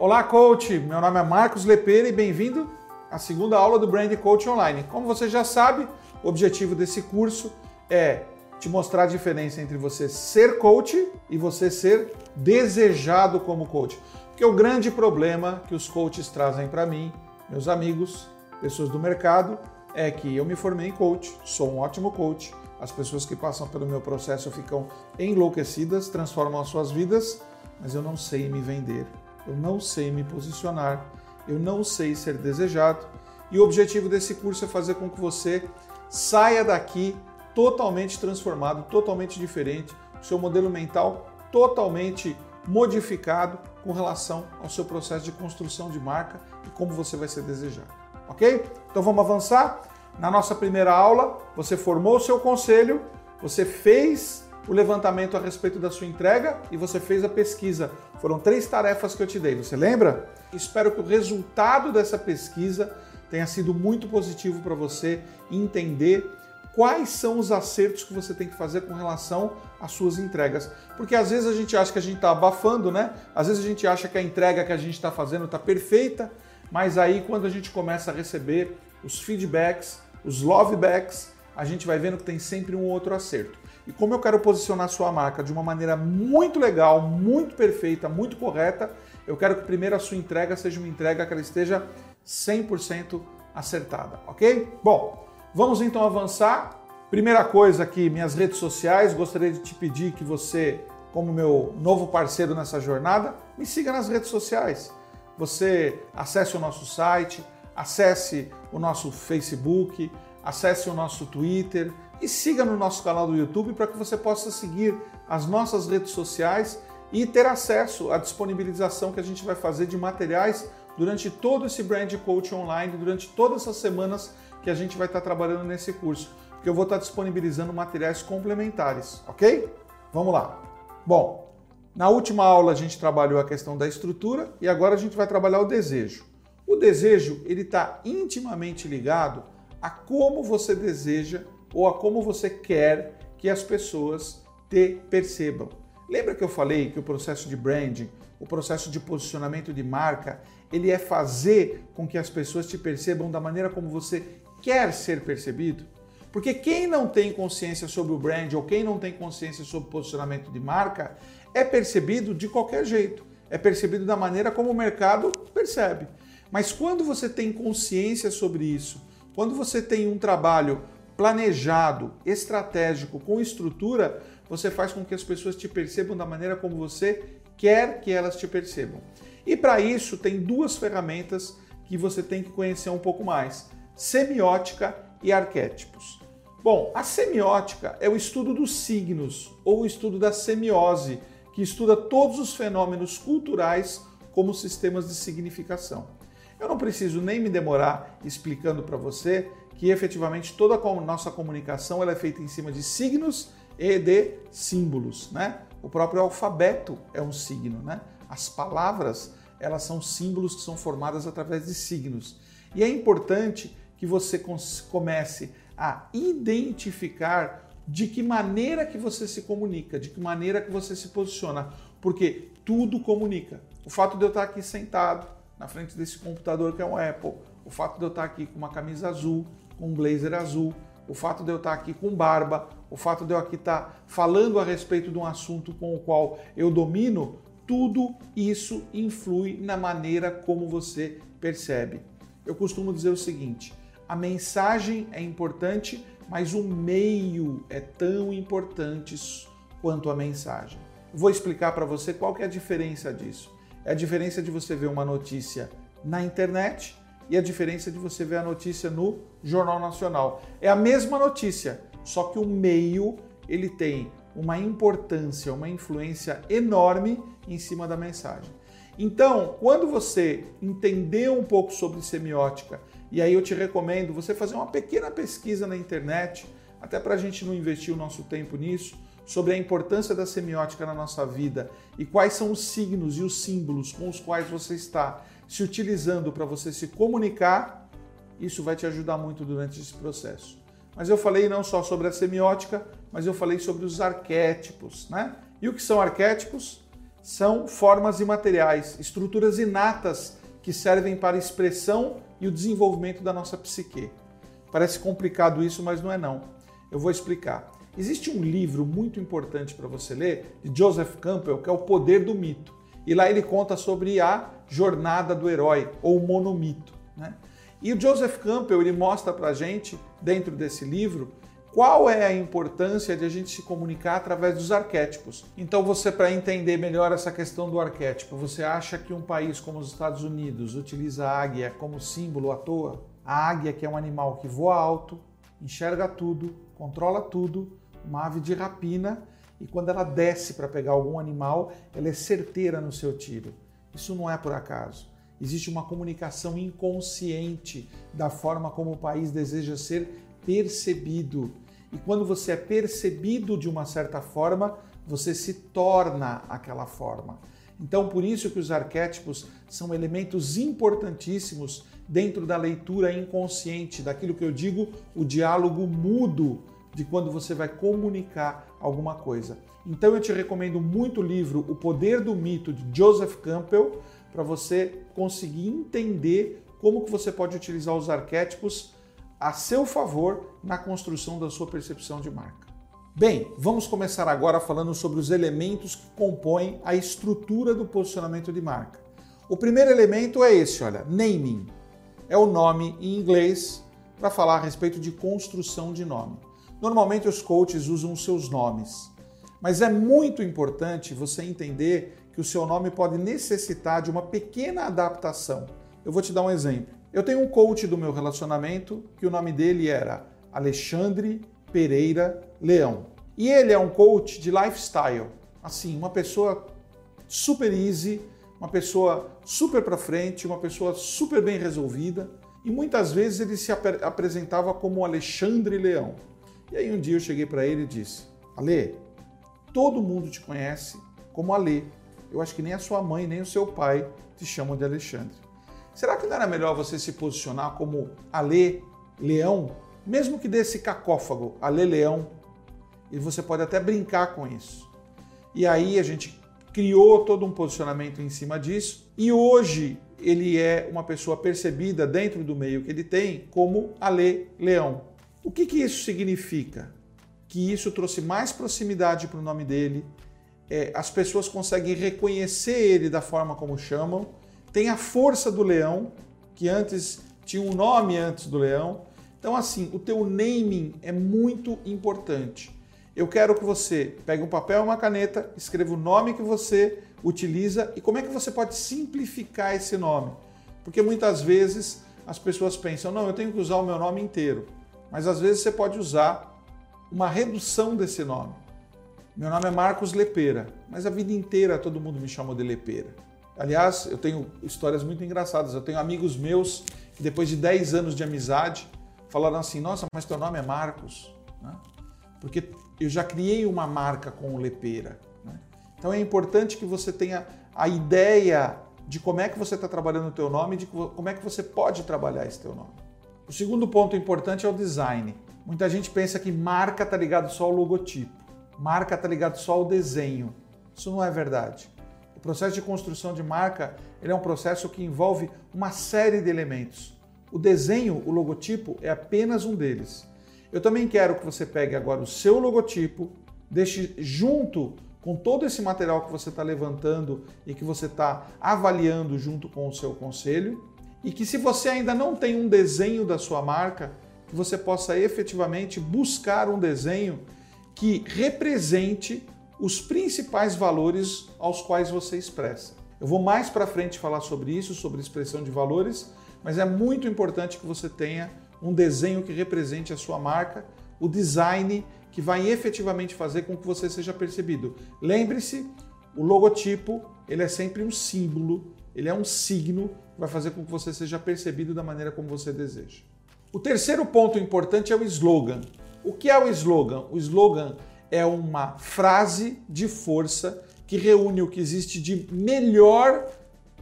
Olá, coach! Meu nome é Marcos Lepeira e bem-vindo à segunda aula do Brand Coach Online. Como você já sabe, o objetivo desse curso é te mostrar a diferença entre você ser coach e você ser desejado como coach. Porque o grande problema que os coaches trazem para mim, meus amigos, pessoas do mercado, é que eu me formei em coach, sou um ótimo coach, as pessoas que passam pelo meu processo ficam enlouquecidas, transformam as suas vidas, mas eu não sei me vender, eu não sei me posicionar, eu não sei ser desejado. E o objetivo desse curso é fazer com que você saia daqui totalmente transformado, totalmente diferente, seu modelo mental totalmente modificado com relação ao seu processo de construção de marca e como você vai ser desejado. Ok? Então vamos avançar. Na nossa primeira aula, você formou o seu conselho, você fez o levantamento a respeito da sua entrega e você fez a pesquisa. Foram três tarefas que eu te dei, você lembra? Espero que o resultado dessa pesquisa tenha sido muito positivo para você entender quais são os acertos que você tem que fazer com relação às suas entregas. Porque às vezes a gente acha que a gente está abafando, né? Às vezes a gente acha que a entrega que a gente está fazendo está perfeita, mas aí quando a gente começa a receber os feedbacks, os lovebacks, a gente vai vendo que tem sempre um outro acerto. E como eu quero posicionar a sua marca de uma maneira muito legal, muito perfeita, muito correta, eu quero que primeiro a sua entrega seja uma entrega que ela esteja 100% acertada, ok? Bom, vamos então avançar. Primeira coisa aqui, minhas redes sociais, gostaria de te pedir que você, como meu novo parceiro nessa jornada, me siga nas redes sociais. Você acesse o nosso site, acesse o nosso Facebook, acesse o nosso Twitter e siga no nosso canal do YouTube para que você possa seguir as nossas redes sociais e ter acesso à disponibilização que a gente vai fazer de materiais durante todo esse Brand Coach Online, durante todas essas semanas que a gente vai estar trabalhando nesse curso, porque eu vou estar disponibilizando materiais complementares, ok? Vamos lá. Bom, na última aula a gente trabalhou a questão da estrutura e agora a gente vai trabalhar o desejo. O desejo ele está intimamente ligado a como você deseja ou a como você quer que as pessoas te percebam. Lembra que eu falei que o processo de branding, o processo de posicionamento de marca, ele é fazer com que as pessoas te percebam da maneira como você quer ser percebido? Porque quem não tem consciência sobre o brand ou quem não tem consciência sobre posicionamento de marca é percebido de qualquer jeito. É percebido da maneira como o mercado percebe. Mas quando você tem consciência sobre isso, quando você tem um trabalho planejado, estratégico, com estrutura, você faz com que as pessoas te percebam da maneira como você quer que elas te percebam. E para isso tem duas ferramentas que você tem que conhecer um pouco mais: semiótica e arquétipos. Bom, a semiótica é o estudo dos signos ou o estudo da semiose, que estuda todos os fenômenos culturais como sistemas de significação. Eu não preciso nem me demorar explicando para você que efetivamente toda a nossa comunicação ela é feita em cima de signos e de símbolos, né? O próprio alfabeto é um signo, né? As palavras, elas são símbolos que são formadas através de signos. E é importante que você comece a identificar de que maneira que você se comunica, de que maneira que você se posiciona, porque tudo comunica. O fato de eu estar aqui sentado, na frente desse computador que é um Apple, o fato de eu estar aqui com uma camisa azul, com um blazer azul, o fato de eu estar aqui com barba, o fato de eu aqui estar falando a respeito de um assunto com o qual eu domino, tudo isso influi na maneira como você percebe. Eu costumo dizer o seguinte: a mensagem é importante, mas o meio é tão importante quanto a mensagem. vou explicar para você qual é a diferença disso. É a diferença de você ver uma notícia na internet e a diferença de você ver a notícia no Jornal Nacional. É a mesma notícia, só que o meio ele tem uma importância, uma influência enorme em cima da mensagem. Então, quando você entender um pouco sobre semiótica, e aí eu te recomendo você fazer uma pequena pesquisa na internet, até para a gente não investir o nosso tempo nisso, sobre a importância da semiótica na nossa vida e quais são os signos e os símbolos com os quais você está se utilizando para você se comunicar, isso vai te ajudar muito durante esse processo. Mas eu falei não só sobre a semiótica, mas eu falei sobre os arquétipos, né? E o que são arquétipos? são formas imateriais, estruturas inatas que servem para a expressão e o desenvolvimento da nossa psique. Parece complicado isso, mas não é não. Eu vou explicar. Existe um livro muito importante para você ler, de Joseph Campbell, que é O Poder do Mito. E lá ele conta sobre a jornada do herói, ou monomito. Né? E o Joseph Campbell ele mostra para a gente, dentro desse livro, qual é a importância de a gente se comunicar através dos arquétipos. Então, você, para entender melhor essa questão do arquétipo, você acha que um país como os Estados Unidos utiliza a águia como símbolo à toa? A águia, que é um animal que voa alto, enxerga tudo, controla tudo, uma ave de rapina, e quando ela desce para pegar algum animal, ela é certeira no seu tiro. Isso não é por acaso. Existe uma comunicação inconsciente da forma como o país deseja ser percebido. E quando você é percebido de uma certa forma, você se torna aquela forma. Então, por isso que os arquétipos são elementos importantíssimos dentro da leitura inconsciente, daquilo que eu digo, o diálogo mudo de quando você vai comunicar alguma coisa. Então eu te recomendo muito o livro O Poder do Mito de Joseph Campbell para você conseguir entender como que você pode utilizar os arquétipos a seu favor na construção da sua percepção de marca. Bem, vamos começar agora falando sobre os elementos que compõem a estrutura do posicionamento de marca. O primeiro elemento é esse, olha, naming. É o nome em inglês para falar a respeito de construção de nome. Normalmente os coaches usam seus nomes, mas é muito importante você entender que o seu nome pode necessitar de uma pequena adaptação. Eu vou te dar um exemplo. Eu tenho um coach do meu relacionamento que o nome dele era Alexandre Pereira Leão. E ele é um coach de lifestyle. Assim, uma pessoa super easy, uma pessoa super para frente, uma pessoa super bem resolvida. E muitas vezes ele se ap apresentava como Alexandre Leão. E aí um dia eu cheguei para ele e disse: Ale, todo mundo te conhece como Ale. Eu acho que nem a sua mãe, nem o seu pai te chamam de Alexandre. Será que não era melhor você se posicionar como Ale Leão, mesmo que desse cacófago, Ale Leão? E você pode até brincar com isso. E aí a gente criou todo um posicionamento em cima disso e hoje ele é uma pessoa percebida dentro do meio que ele tem como Ale Leão. O que, que isso significa? Que isso trouxe mais proximidade para o nome dele, é, as pessoas conseguem reconhecer ele da forma como chamam, tem a força do leão, que antes tinha um nome antes do leão. Então, assim, o teu naming é muito importante. Eu quero que você pegue um papel e uma caneta, escreva o nome que você utiliza e como é que você pode simplificar esse nome. Porque muitas vezes as pessoas pensam, não, eu tenho que usar o meu nome inteiro. Mas às vezes você pode usar uma redução desse nome. Meu nome é Marcos Lepeira, mas a vida inteira todo mundo me chamou de Lepeira. Aliás, eu tenho histórias muito engraçadas. Eu tenho amigos meus que depois de 10 anos de amizade falaram assim: Nossa, mas teu nome é Marcos. Né? Porque eu já criei uma marca com o Lepeira. Né? Então é importante que você tenha a ideia de como é que você está trabalhando o teu nome e de como é que você pode trabalhar esse teu nome. O segundo ponto importante é o design. Muita gente pensa que marca está ligado só ao logotipo, marca está ligado só ao desenho. Isso não é verdade. O processo de construção de marca é um processo que envolve uma série de elementos. O desenho, o logotipo, é apenas um deles. Eu também quero que você pegue agora o seu logotipo, deixe junto com todo esse material que você está levantando e que você está avaliando junto com o seu conselho e que se você ainda não tem um desenho da sua marca, que você possa efetivamente buscar um desenho que represente os principais valores aos quais você expressa. Eu vou mais para frente falar sobre isso, sobre expressão de valores, mas é muito importante que você tenha um desenho que represente a sua marca, o design que vai efetivamente fazer com que você seja percebido. Lembre-se, o logotipo, ele é sempre um símbolo, ele é um signo vai fazer com que você seja percebido da maneira como você deseja. O terceiro ponto importante é o slogan. O que é o slogan? O slogan é uma frase de força que reúne o que existe de melhor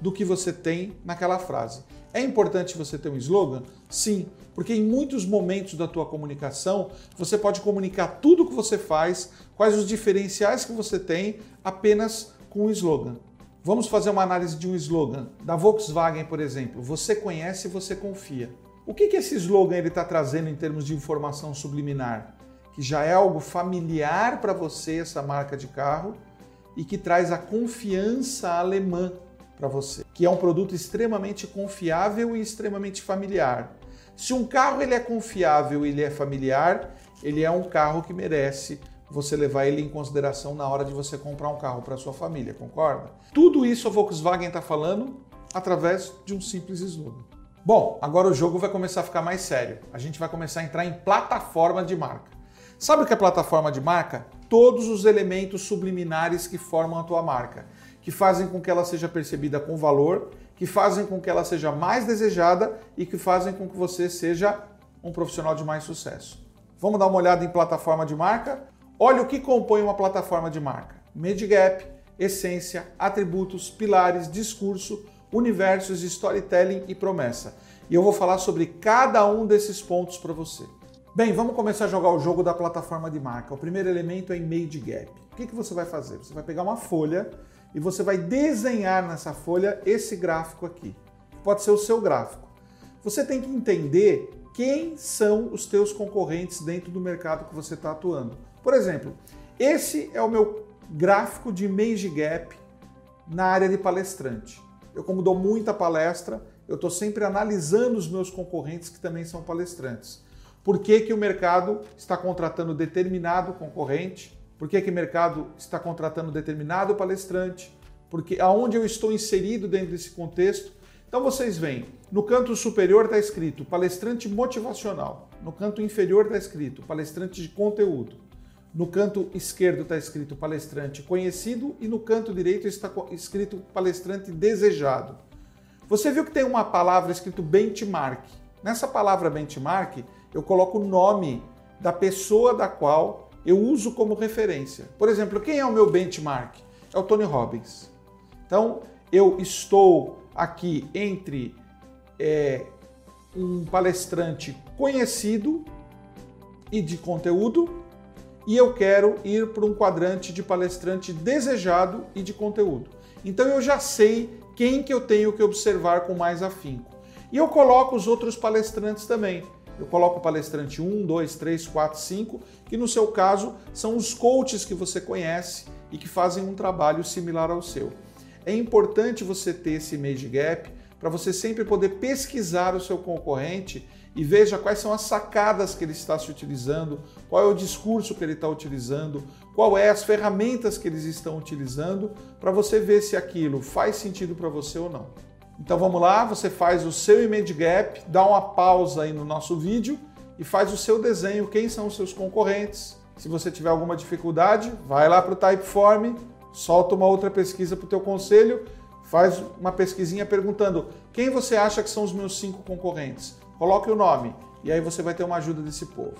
do que você tem naquela frase. É importante você ter um slogan? Sim, porque em muitos momentos da tua comunicação você pode comunicar tudo o que você faz, quais os diferenciais que você tem, apenas com o slogan. Vamos fazer uma análise de um slogan da Volkswagen, por exemplo. Você conhece, você confia. O que, que esse slogan ele está trazendo em termos de informação subliminar? Que já é algo familiar para você, essa marca de carro, e que traz a confiança alemã para você, que é um produto extremamente confiável e extremamente familiar. Se um carro ele é confiável e ele é familiar, ele é um carro que merece você levar ele em consideração na hora de você comprar um carro para sua família, concorda? Tudo isso a Volkswagen está falando através de um simples slogan. Bom, agora o jogo vai começar a ficar mais sério. A gente vai começar a entrar em plataforma de marca. Sabe o que é plataforma de marca? Todos os elementos subliminares que formam a tua marca, que fazem com que ela seja percebida com valor, que fazem com que ela seja mais desejada e que fazem com que você seja um profissional de mais sucesso. Vamos dar uma olhada em plataforma de marca? Olha o que compõe uma plataforma de marca: Medigap, essência, atributos, pilares, discurso, universos, storytelling e promessa. E eu vou falar sobre cada um desses pontos para você. Bem, vamos começar a jogar o jogo da plataforma de marca. O primeiro elemento é Image Gap. O que, que você vai fazer? Você vai pegar uma folha e você vai desenhar nessa folha esse gráfico aqui. Pode ser o seu gráfico. Você tem que entender quem são os teus concorrentes dentro do mercado que você está atuando. Por exemplo, esse é o meu gráfico de Image Gap na área de palestrante. Eu, como dou muita palestra, eu estou sempre analisando os meus concorrentes que também são palestrantes. Por que, que o mercado está contratando determinado concorrente? Por que, que o mercado está contratando determinado palestrante? Porque aonde eu estou inserido dentro desse contexto então vocês veem, no canto superior está escrito palestrante motivacional, no canto inferior está escrito palestrante de conteúdo, no canto esquerdo está escrito palestrante conhecido e no canto direito está escrito palestrante desejado. Você viu que tem uma palavra escrito benchmark. Nessa palavra benchmark, eu coloco o nome da pessoa da qual eu uso como referência. Por exemplo, quem é o meu benchmark? É o Tony Robbins. Então, eu estou aqui entre é, um palestrante conhecido e de conteúdo, e eu quero ir para um quadrante de palestrante desejado e de conteúdo. Então eu já sei quem que eu tenho que observar com mais afinco. E eu coloco os outros palestrantes também. Eu coloco o palestrante 1, 2, 3, 4, 5, que no seu caso são os coaches que você conhece e que fazem um trabalho similar ao seu. É importante você ter esse image gap para você sempre poder pesquisar o seu concorrente e veja quais são as sacadas que ele está se utilizando, qual é o discurso que ele está utilizando, qual é as ferramentas que eles estão utilizando, para você ver se aquilo faz sentido para você ou não. Então vamos lá, você faz o seu image gap, dá uma pausa aí no nosso vídeo e faz o seu desenho, quem são os seus concorrentes. Se você tiver alguma dificuldade, vai lá para o Typeform, solta uma outra pesquisa para o teu conselho, faz uma pesquisinha perguntando quem você acha que são os meus cinco concorrentes. Coloque o nome e aí você vai ter uma ajuda desse povo.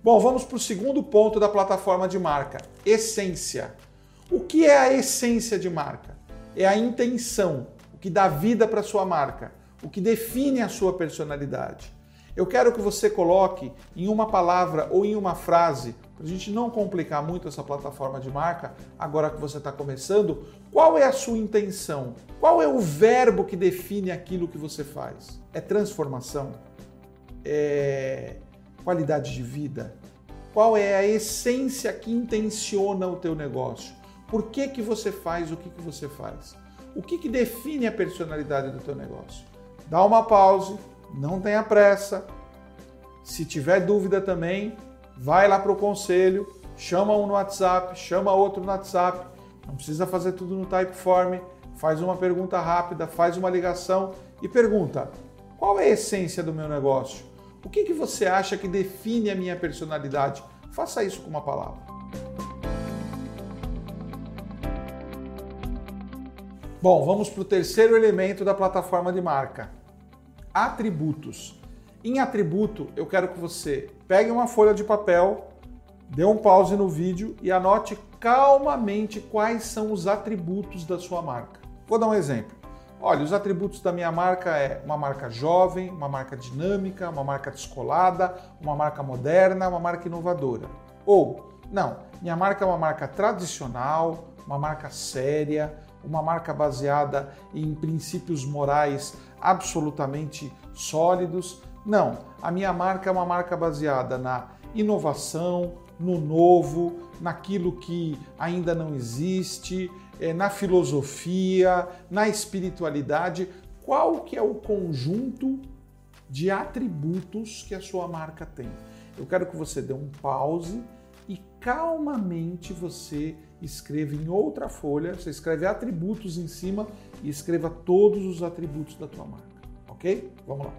Bom, vamos para o segundo ponto da plataforma de marca: essência. O que é a essência de marca? É a intenção, o que dá vida para sua marca, o que define a sua personalidade. Eu quero que você coloque em uma palavra ou em uma frase, para a gente não complicar muito essa plataforma de marca, agora que você está começando, qual é a sua intenção? Qual é o verbo que define aquilo que você faz? É transformação? É qualidade de vida? Qual é a essência que intenciona o teu negócio? Por que, que você faz o que, que você faz? O que, que define a personalidade do teu negócio? Dá uma pause, não tenha pressa. Se tiver dúvida também, vai lá para o conselho, chama um no WhatsApp, chama outro no WhatsApp. Não precisa fazer tudo no Typeform. Faz uma pergunta rápida, faz uma ligação e pergunta: qual é a essência do meu negócio? O que, que você acha que define a minha personalidade? Faça isso com uma palavra. Bom, vamos para o terceiro elemento da plataforma de marca atributos. Em atributo, eu quero que você pegue uma folha de papel, dê um pause no vídeo e anote calmamente quais são os atributos da sua marca. Vou dar um exemplo. Olha, os atributos da minha marca é uma marca jovem, uma marca dinâmica, uma marca descolada, uma marca moderna, uma marca inovadora. Ou Não, minha marca é uma marca tradicional, uma marca séria, uma marca baseada em princípios morais absolutamente sólidos. Não, a minha marca é uma marca baseada na inovação, no novo, naquilo que ainda não existe, é, na filosofia, na espiritualidade. Qual que é o conjunto de atributos que a sua marca tem? Eu quero que você dê um pause e calmamente você escreva em outra folha, você escreve atributos em cima e escreva todos os atributos da tua marca, ok? Vamos lá.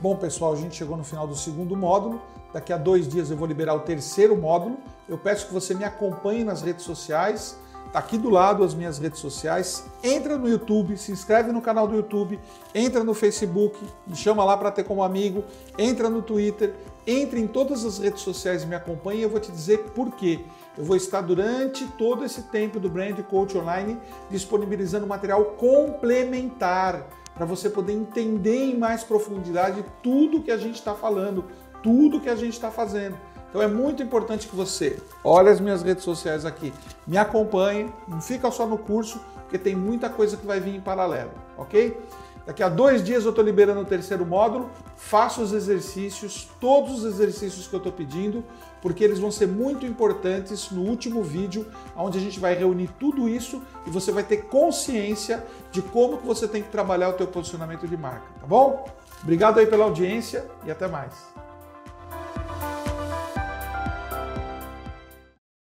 Bom, pessoal, a gente chegou no final do segundo módulo. Daqui a dois dias eu vou liberar o terceiro módulo. Eu peço que você me acompanhe nas redes sociais. Tá aqui do lado as minhas redes sociais. Entra no YouTube, se inscreve no canal do YouTube, entra no Facebook, me chama lá para ter como amigo, entra no Twitter, entre em todas as redes sociais e me acompanhe. Eu vou te dizer por quê. Eu vou estar durante todo esse tempo do Brand Coach Online disponibilizando material complementar para você poder entender em mais profundidade tudo que a gente está falando, tudo que a gente está fazendo. Então é muito importante que você olhe as minhas redes sociais aqui, me acompanhe, não fica só no curso, porque tem muita coisa que vai vir em paralelo, ok? Daqui a dois dias eu estou liberando o terceiro módulo, faça os exercícios, todos os exercícios que eu estou pedindo, porque eles vão ser muito importantes no último vídeo, onde a gente vai reunir tudo isso e você vai ter consciência de como que você tem que trabalhar o teu posicionamento de marca, tá bom? Obrigado aí pela audiência e até mais.